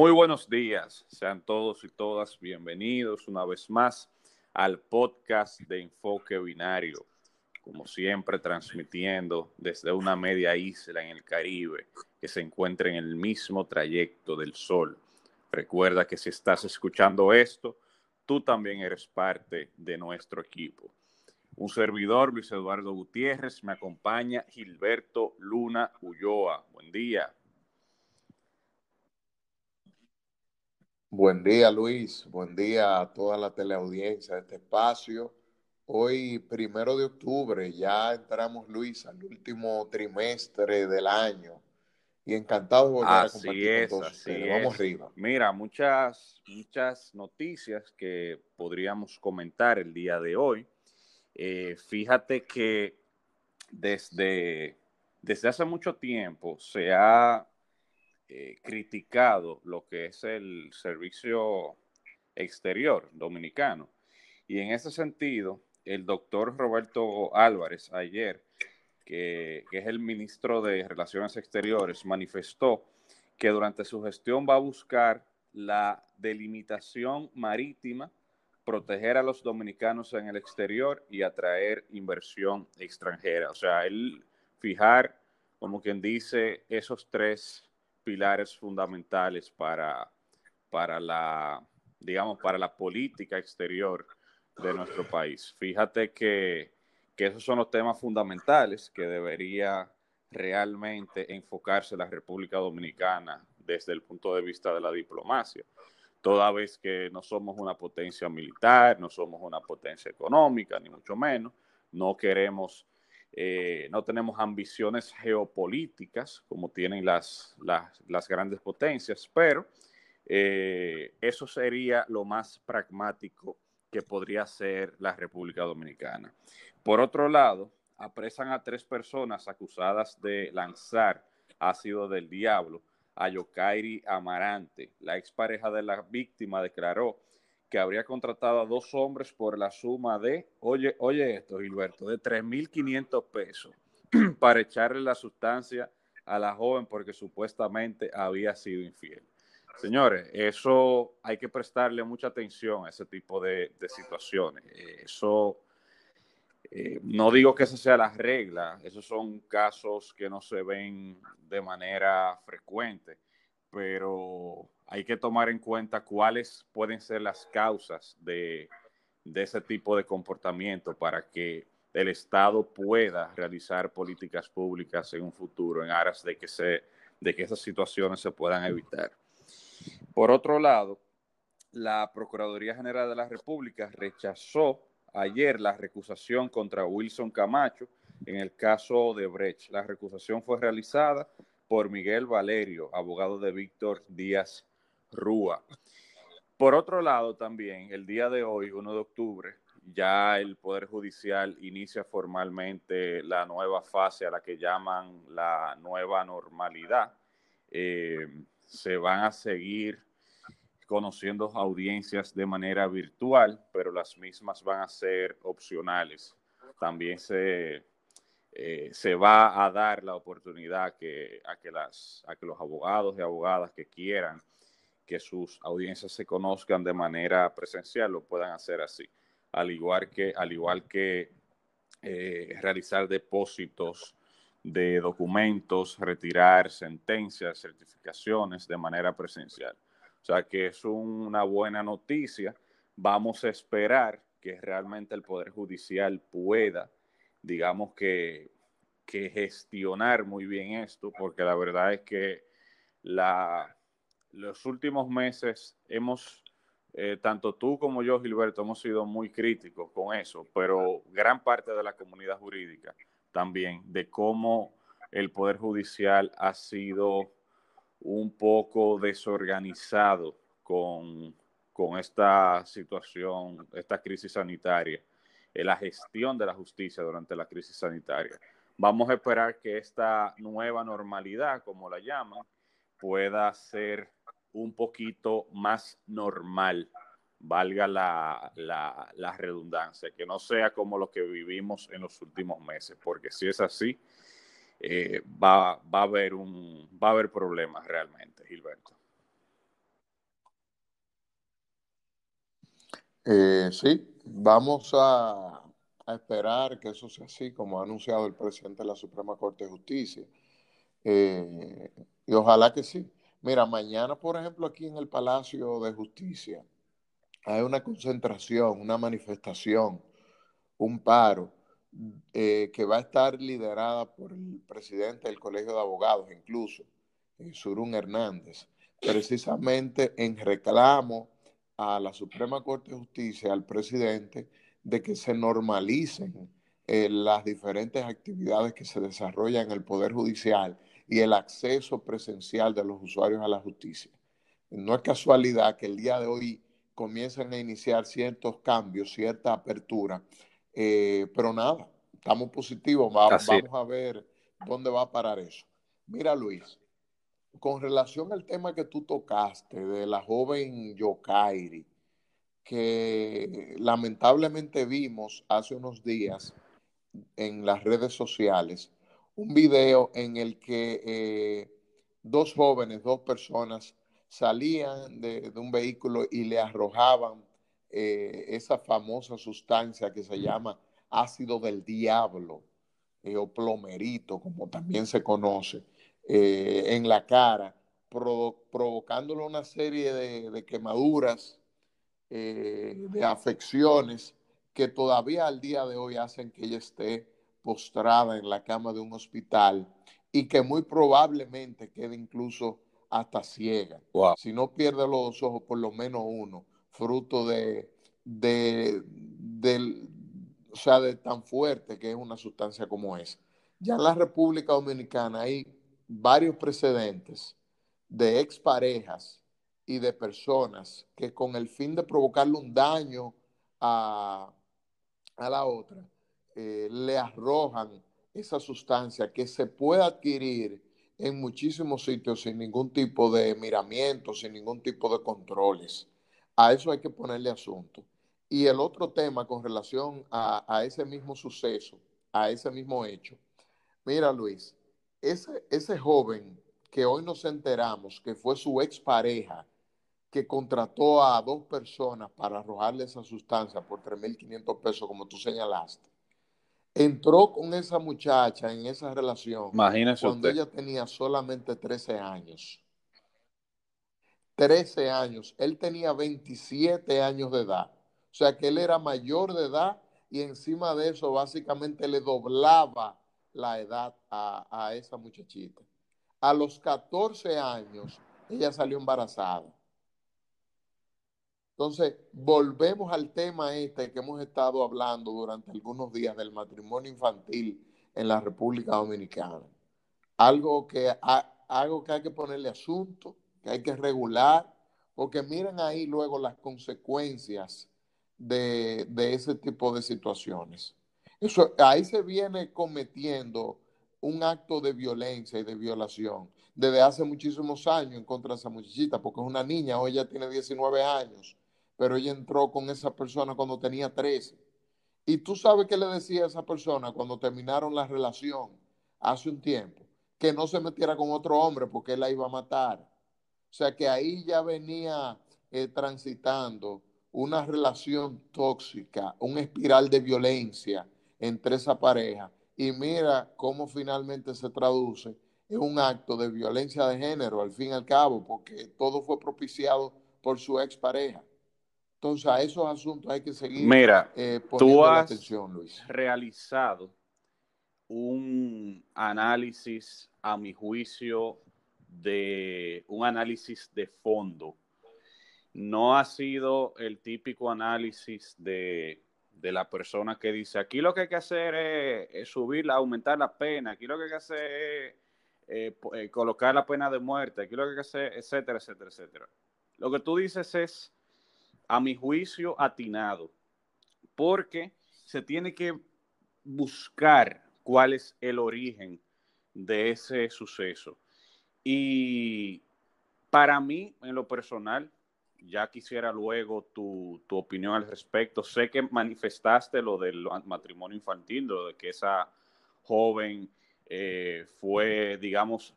Muy buenos días, sean todos y todas bienvenidos una vez más al podcast de Enfoque Binario, como siempre transmitiendo desde una media isla en el Caribe que se encuentra en el mismo trayecto del Sol. Recuerda que si estás escuchando esto, tú también eres parte de nuestro equipo. Un servidor, Luis Eduardo Gutiérrez, me acompaña Gilberto Luna Ulloa. Buen día. Buen día, Luis. Buen día a toda la teleaudiencia de este espacio. Hoy, primero de octubre, ya entramos, Luis, al último trimestre del año. Y encantado de volver a compartir con todos Vamos arriba. Mira, muchas, muchas noticias que podríamos comentar el día de hoy. Eh, fíjate que desde, desde hace mucho tiempo se ha eh, criticado lo que es el servicio exterior dominicano. Y en ese sentido, el doctor Roberto Álvarez ayer, que, que, es el ministro de Relaciones Exteriores, manifestó que durante su gestión va a buscar la delimitación marítima, proteger a los dominicanos en el exterior y atraer inversión extranjera. O sea, él fijar, como quien dice, esos tres pilares fundamentales para, para la, digamos, para la política exterior de nuestro país. Fíjate que, que esos son los temas fundamentales que debería realmente enfocarse la República Dominicana desde el punto de vista de la diplomacia. Toda vez que no somos una potencia militar, no somos una potencia económica, ni mucho menos, no queremos eh, no tenemos ambiciones geopolíticas como tienen las, las, grandes potencias, pero eh, eso sería lo más pragmático que podría ser la República Dominicana. Por otro lado, apresan a tres personas acusadas de lanzar ácido del diablo a Yokairi Amarante. La expareja de la víctima declaró que habría contratado a dos hombres por la suma de, oye, oye esto, Gilberto, de 3.500 pesos para echarle la sustancia a la joven porque supuestamente había sido infiel. Señores, eso hay que prestarle mucha atención a ese tipo de, situaciones. Eso, eh, no digo que esa sea la regla, esos son casos que no se ven de manera frecuente, pero hay que tomar en cuenta cuáles pueden ser las causas de, ese tipo de comportamiento para que el Estado pueda realizar políticas públicas en un futuro en aras de que, de que esas situaciones se puedan evitar. Por otro lado, la Procuraduría General de la República rechazó ayer la recusación contra Wilson Camacho en el caso de Brecht. La recusación fue realizada por Miguel Valerio, abogado de Víctor Díaz Rúa. Por otro lado, también el día de hoy, 1 de octubre, ya el Poder Judicial inicia formalmente la nueva fase a la que llaman la nueva normalidad. Eh, se van a seguir conociendo audiencias de manera virtual, pero las mismas van a ser opcionales. También se, eh, se va a dar la oportunidad que, a, que las, a que los abogados y abogadas que quieran que sus audiencias se conozcan de manera presencial lo puedan hacer así, al igual que, al igual que eh, realizar depósitos de documentos, retirar sentencias, certificaciones de manera presencial. O sea que es una buena noticia. Vamos a esperar que realmente el Poder Judicial pueda, digamos que, que gestionar muy bien esto, porque la verdad es que la, los últimos meses hemos, eh, tanto tú como yo, Gilberto, hemos sido muy críticos con eso, pero gran parte de la comunidad jurídica también, de cómo el Poder Judicial ha sido un poco desorganizado con, con esta situación, esta crisis sanitaria, la gestión de la justicia durante la crisis sanitaria. Vamos a esperar que esta nueva normalidad, como la llaman, pueda ser un poquito más normal, valga la, la, la, redundancia, que no sea como lo que vivimos en los últimos meses, porque si es así, eh, va, va, a haber un, va a haber problemas realmente, Gilberto. Eh, sí, vamos a, esperar que eso sea así, como ha anunciado el presidente de la Suprema Corte de Justicia. Eh, y ojalá que sí. Mira, mañana, por ejemplo, aquí en el Palacio de Justicia, hay una concentración, una manifestación, un paro eh, que va a estar liderada por el presidente del Colegio de Abogados, incluso, Surún Hernández, precisamente en reclamo a la Suprema Corte de Justicia, al presidente, de que se normalicen eh, las diferentes actividades que se desarrollan en el Poder Judicial y el acceso presencial de los usuarios a la justicia. No es casualidad que el día de hoy comiencen a iniciar ciertos cambios, cierta apertura, eh, pero nada, estamos positivos, vamos a ver dónde va a parar eso. Mira, Luis, con relación al tema que tú tocaste de la joven Yokairi, que lamentablemente vimos hace unos días en las redes sociales, un video en el que eh, dos jóvenes, dos personas, salían de, un vehículo y le arrojaban eh, esa famosa sustancia que se llama ácido del diablo eh, o plomerito, como también se conoce, en la cara, provocándole una serie de, quemaduras, de afecciones que todavía al día de hoy hacen que ella esté postrada en la cama de un hospital y que muy probablemente quede incluso hasta ciega. Si no pierde los dos ojos, por lo menos uno, fruto de, de, o sea, de tan fuerte que es una sustancia como esa. Ya en la República Dominicana hay varios precedentes de exparejas y de personas que con el fin de provocarle un daño a, a la otra, eh, le arrojan esa sustancia que se puede adquirir en muchísimos sitios sin ningún tipo de miramiento, sin ningún tipo de controles. A eso hay que ponerle asunto. Y el otro tema con relación a, ese mismo suceso, a ese mismo hecho. Mira, Luis, ese, ese joven que hoy nos enteramos que fue su expareja que contrató a dos personas para arrojarle esa sustancia por 3.500 pesos, como tú señalaste entró con esa muchacha en esa relación cuando ella tenía solamente 13 años. 13 años. Él tenía 27 años de edad. O sea que él era mayor de edad y encima de eso básicamente le doblaba la edad a, a esa muchachita. A los 14 años ella salió embarazada. Entonces, volvemos al tema este que hemos estado hablando durante algunos días del matrimonio infantil en la República Dominicana. Algo que, algo que hay que ponerle asunto, que hay que regular, porque miren ahí luego las consecuencias de, de ese tipo de situaciones. Eso, ahí se viene cometiendo un acto de violencia y de violación desde hace muchísimos años en contra de esa muchachita, porque es una niña, hoy ya tiene 19 años pero ella entró con esa persona cuando tenía 13. Y tú sabes qué le decía a esa persona cuando terminaron la relación hace un tiempo, que no se metiera con otro hombre porque él la iba a matar. O sea que ahí ya venía eh, transitando una relación tóxica, un espiral de violencia entre esa pareja. Y mira cómo finalmente se traduce en un acto de violencia de género, al fin y al cabo, porque todo fue propiciado por su expareja. Entonces, a esos asuntos hay que seguir Mira, eh, tú has atención, Luis. realizado un análisis, a mi juicio, de un análisis de fondo. No ha sido el típico análisis de, la persona que dice, aquí lo que hay que hacer es, subir, aumentar la pena, aquí lo que hay que hacer es eh, eh, colocar la pena de muerte, aquí lo que hay que hacer, etcétera, etcétera, etcétera. Lo que tú dices es a mi juicio, atinado, porque se tiene que buscar cuál es el origen de ese suceso. Y para mí, en lo personal, ya quisiera luego tu, opinión al respecto. Sé que manifestaste lo del matrimonio infantil, lo de que esa joven eh, fue, digamos,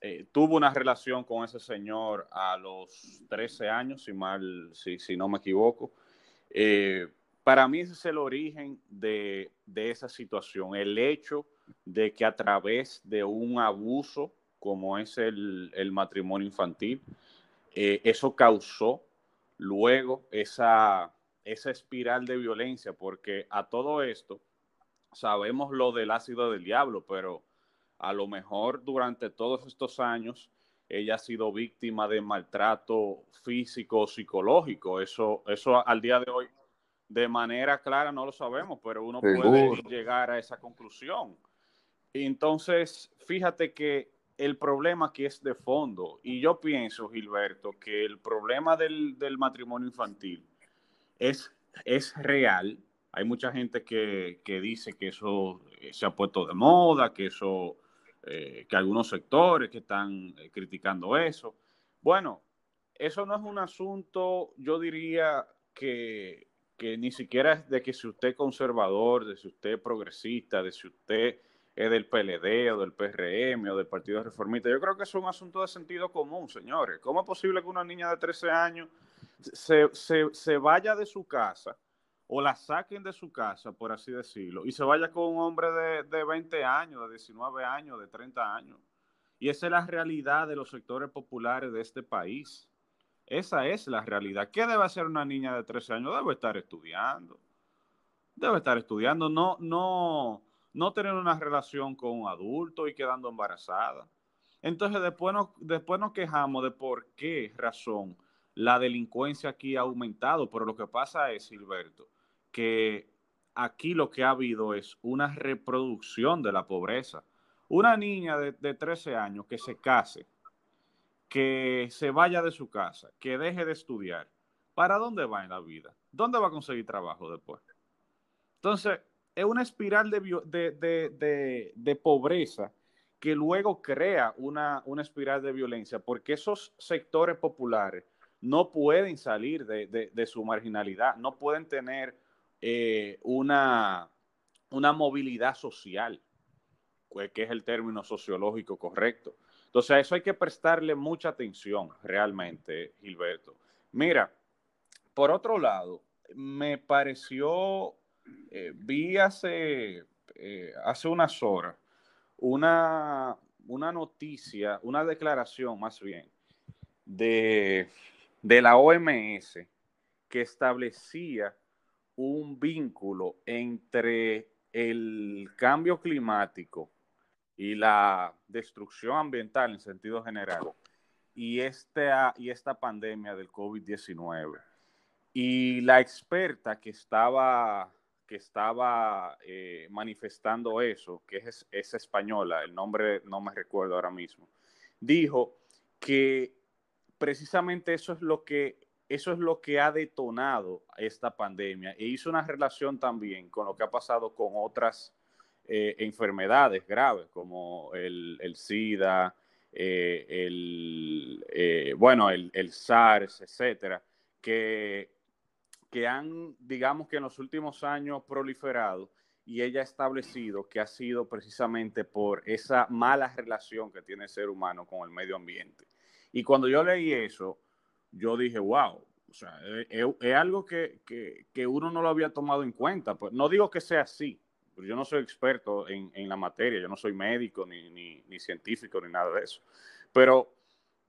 eh, tuvo una relación con ese señor a los 13 años, si mal, si, si no me equivoco. Eh, para mí ese es el origen de, esa situación, el hecho de que a través de un abuso como es el, matrimonio infantil, eh, eso causó luego esa, esa espiral de violencia, porque a todo esto sabemos lo del ácido del diablo, pero a lo mejor durante todos estos años ella ha sido víctima de maltrato físico, psicológico. Eso, eso al día de hoy de manera clara no lo sabemos, pero uno puede llegar a esa conclusión. entonces, fíjate que el problema aquí es de fondo. Y yo pienso, Gilberto, que el problema del, matrimonio infantil es, es real. Hay mucha gente que, dice que eso se ha puesto de moda, que eso, eh, que algunos sectores que están eh, criticando eso. Bueno, eso no es un asunto, yo diría que que ni siquiera es de que si usted es conservador, de si usted es progresista, de si usted es del PLD o del PRM o del Partido Reformista. Yo creo que es un asunto de sentido común, señores. ¿Cómo es posible que una niña de 13 años se, vaya de su casa o la saquen de su casa, por así decirlo, y se vaya con un hombre de, de 20 años, de 19 años, de 30 años? Y esa es la realidad de los sectores populares de este país. Esa es la realidad. ¿Qué debe hacer una niña de 13 años? Debe estar estudiando. Debe estar estudiando, no, no, no tener una relación con un adulto y quedando embarazada. Entonces después nos, después nos quejamos de por qué razón la delincuencia aquí ha aumentado, pero lo que pasa es, Gilberto, que aquí lo que ha habido es una reproducción de la pobreza. Una niña de, de 13 años que se case que se vaya de su casa, que deje de estudiar, ¿para dónde va en la vida? ¿Dónde va a conseguir trabajo después? Entonces, es una espiral de, pobreza que luego crea una, espiral de violencia, porque esos sectores populares no pueden salir de, su marginalidad, no pueden tener eh, una, una movilidad social, que es el término sociológico correcto. Entonces, a eso hay que prestarle mucha atención realmente, Gilberto. Mira, por otro lado, me pareció, eh, vi hace, eh, hace unas horas una, una noticia, una declaración más bien, de, de la OMS que establecía un vínculo entre el cambio climático y la destrucción ambiental en sentido general y esta, y esta pandemia del COVID-19. Y la experta que estaba, que estaba eh, manifestando eso, que es, es española, el nombre no me recuerdo ahora mismo, dijo que precisamente eso es lo que eso es lo que ha detonado esta pandemia e hizo una relación también con lo que ha pasado con otras eh, enfermedades graves como el, SIDA, eh, el, eh, bueno, el, SARS, etcétera, que, que han, digamos que en los últimos años proliferado y ella ha establecido que ha sido precisamente por esa mala relación que tiene el ser humano con el medio ambiente. Y cuando yo leí eso, yo dije, wow, o sea, es, algo que, que, que, uno no lo había tomado en cuenta. Pues no digo que sea así, yo no soy experto en, la materia, yo no soy médico, ni, científico, ni nada de eso. Pero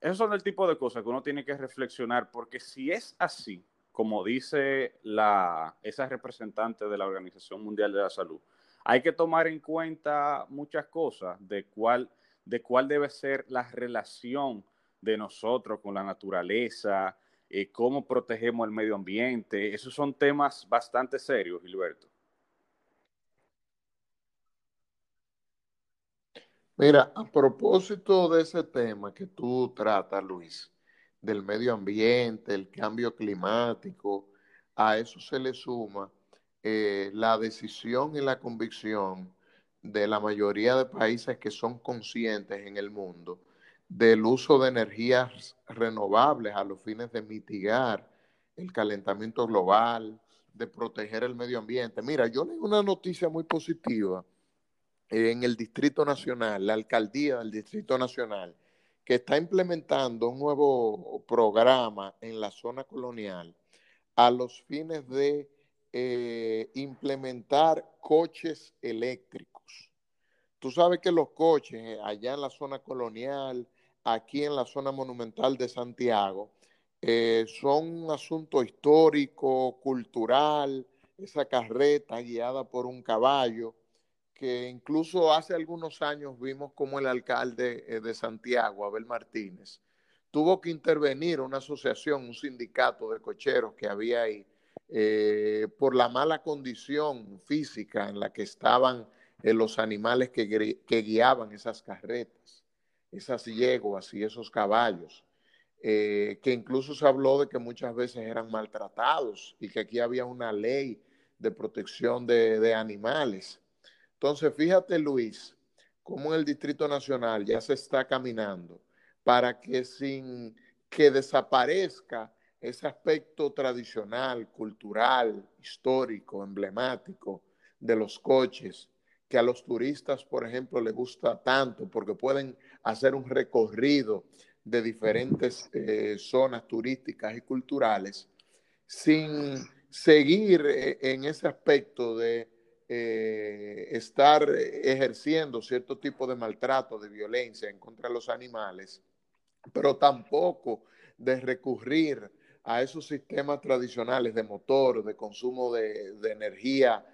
esos son el tipo de cosas que uno tiene que reflexionar, porque si es así, como dice la, esa representante de la Organización Mundial de la Salud, hay que tomar en cuenta muchas cosas de cuál, de cuál debe ser la relación de nosotros con la naturaleza, eh, cómo protegemos el medio ambiente. Esos son temas bastante serios, Gilberto. Mira, a propósito de ese tema que tú tratas, Luis, del medio ambiente, el cambio climático, a eso se le suma eh, la decisión y la convicción de la mayoría de países que son conscientes en el mundo del uso de energías renovables a los fines de mitigar el calentamiento global, de proteger el medio ambiente. Mira, yo leí una noticia muy positiva en el Distrito Nacional, la alcaldía del Distrito Nacional, que está implementando un nuevo programa en la zona colonial a los fines de eh, implementar coches eléctricos. Tú sabes que los coches allá en la zona colonial, aquí en la zona monumental de Santiago, eh, son un asunto histórico, cultural, esa carreta guiada por un caballo, que incluso hace algunos años vimos como el alcalde eh, de Santiago, Abel Martínez, tuvo que intervenir una asociación, un sindicato de cocheros que había ahí, eh, por la mala condición física en la que estaban los animales que, guiaban esas carretas, esas yeguas y esos caballos, que incluso se habló de que muchas veces eran maltratados y que aquí había una ley de protección de, de animales. Entonces, fíjate, Luis, cómo en el Distrito Nacional ya se está caminando para que sin que desaparezca ese aspecto tradicional, cultural, histórico, emblemático de los coches, que a los turistas, por ejemplo, les gusta tanto porque pueden hacer un recorrido de diferentes eh, zonas turísticas y culturales, sin seguir eh, en ese aspecto de eh, estar ejerciendo cierto tipo de maltrato, de violencia en contra de los animales, pero tampoco de recurrir a esos sistemas tradicionales de motor, de consumo de, energía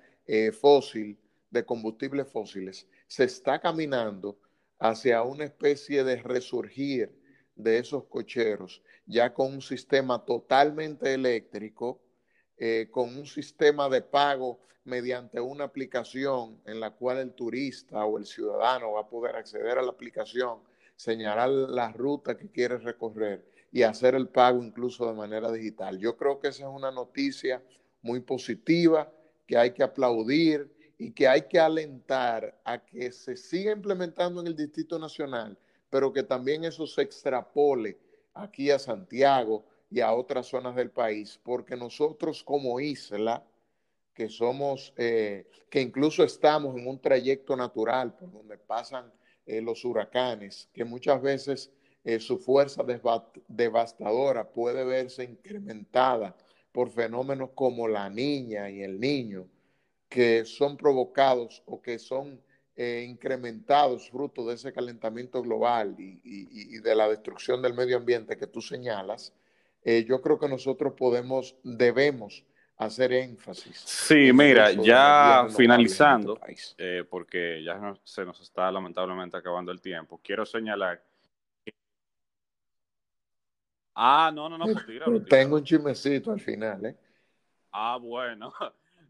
fósil, de combustibles fósiles, se está caminando hacia una especie de resurgir de esos cocheros, ya con un sistema totalmente eléctrico, eh, con un sistema de pago mediante una aplicación en la cual el turista o el ciudadano va a poder acceder a la aplicación, señalar la ruta que quiere recorrer y hacer el pago incluso de manera digital. Yo creo que esa es una noticia muy positiva que hay que aplaudir y que hay que alentar a que se siga implementando en el Distrito Nacional, pero que también eso se extrapole aquí a Santiago y a otras zonas del país, porque nosotros como isla, que somos, eh, que incluso estamos en un trayecto natural por donde pasan eh, los huracanes, que muchas veces eh, su fuerza devastadora puede verse incrementada por fenómenos como la niña y el niño, que son provocados o que son incrementados fruto de ese calentamiento global y, y, de la destrucción del medio ambiente que tú señalas, yo creo que nosotros podemos, debemos hacer énfasis. Sí, mira, ya finalizando, este eh, porque ya se nos está lamentablemente acabando el tiempo, quiero señalar. Ah, no, no, no, pues tíralo, Tengo un chismecito al final, ¿eh? Ah, bueno.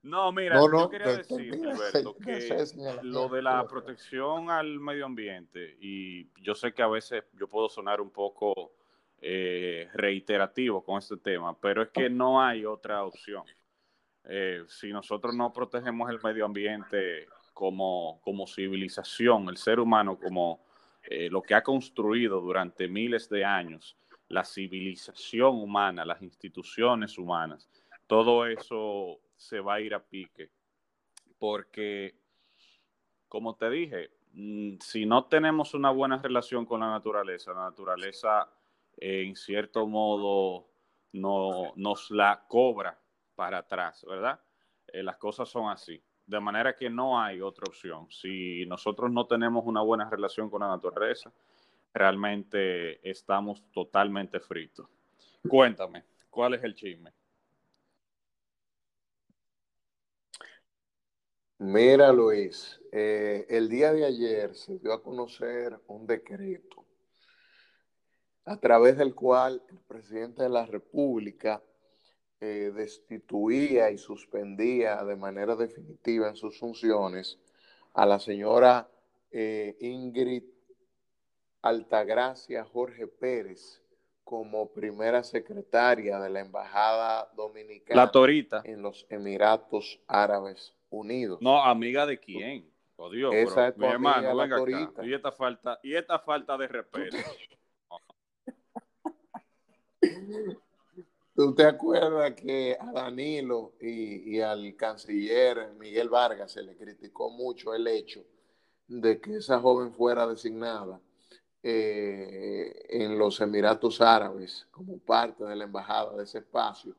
No, mira, yo quería decir, Alberto, que lo de la protección al medio ambiente, y yo sé que a veces yo puedo sonar un poco eh, reiterativo con este tema, pero es que no hay otra opción. Eh, si nosotros no protegemos el medio ambiente como, como civilización, el ser humano como eh, lo que ha construido durante miles de años, la civilización humana, las instituciones humanas, todo eso se va a ir a pique. Porque, como te dije, mm, si no tenemos una buena relación con la naturaleza, la naturaleza en cierto modo no, nos la cobra para atrás, ¿verdad? Eh, las cosas son así. De manera que no hay otra opción. Si nosotros no tenemos una buena relación con la naturaleza, realmente estamos totalmente fritos. Cuéntame, ¿cuál es el chisme? Mira, Luis, eh, el día de ayer se dio a conocer un decreto a través del cual el presidente de la República eh, destituía y suspendía de manera definitiva en sus funciones a la señora eh, Ingrid Altagracia Jorge Pérez como primera secretaria de la Embajada Dominicana la torita. en los Emiratos Árabes Unidos. No, amiga de quién. Oh, Dios, Esa mi hermano, venga acá. Y esta falta, y esta falta de respeto. ¿Tú te acuerdas que a Danilo y, al canciller Miguel Vargas se le criticó mucho el hecho de que esa joven fuera designada eh, en los Emiratos Árabes como parte de la embajada de ese espacio?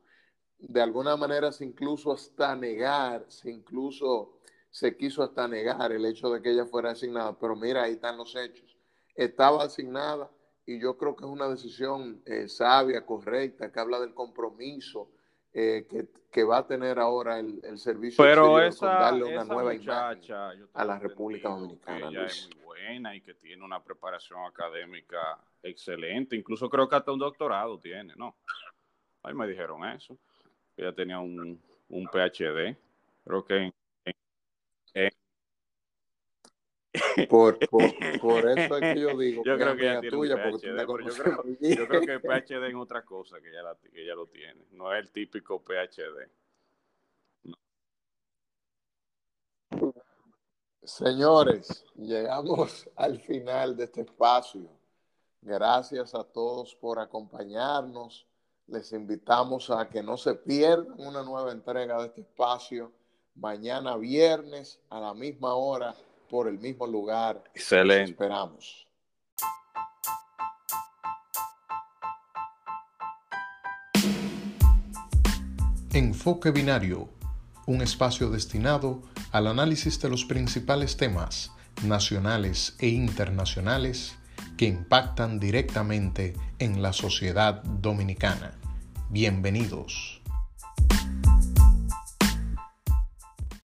De alguna manera se incluso hasta negar, se incluso se quiso hasta negar el hecho de que ella fuera asignada, pero mira, ahí están los hechos. Estaba asignada y yo creo que es una decisión eh, sabia, correcta, que habla del compromiso eh, que, va a tener ahora el, servicio pero esa, darle una nueva muchacha, a la República Dominicana. ella es muy buena y que tiene una preparación académica excelente, incluso creo que hasta un doctorado tiene, ¿no? Ahí me dijeron eso, que ella tenía un, un PhD, creo que por, por, eso es que yo digo yo creo que ella tiene tuya, PhD, yo, creo, yo, creo, que PhD es otra cosa que ella, que ella lo tiene, no es el típico PhD. Señores, llegamos al final de este espacio. Gracias a todos por acompañarnos. Les invitamos a que no se pierdan una nueva entrega de este espacio mañana viernes a la misma hora por el mismo lugar. Excelente. esperamos. Enfoque Binario, un espacio destinado al análisis de los principales temas nacionales e internacionales que impactan directamente en la sociedad dominicana. Bienvenidos.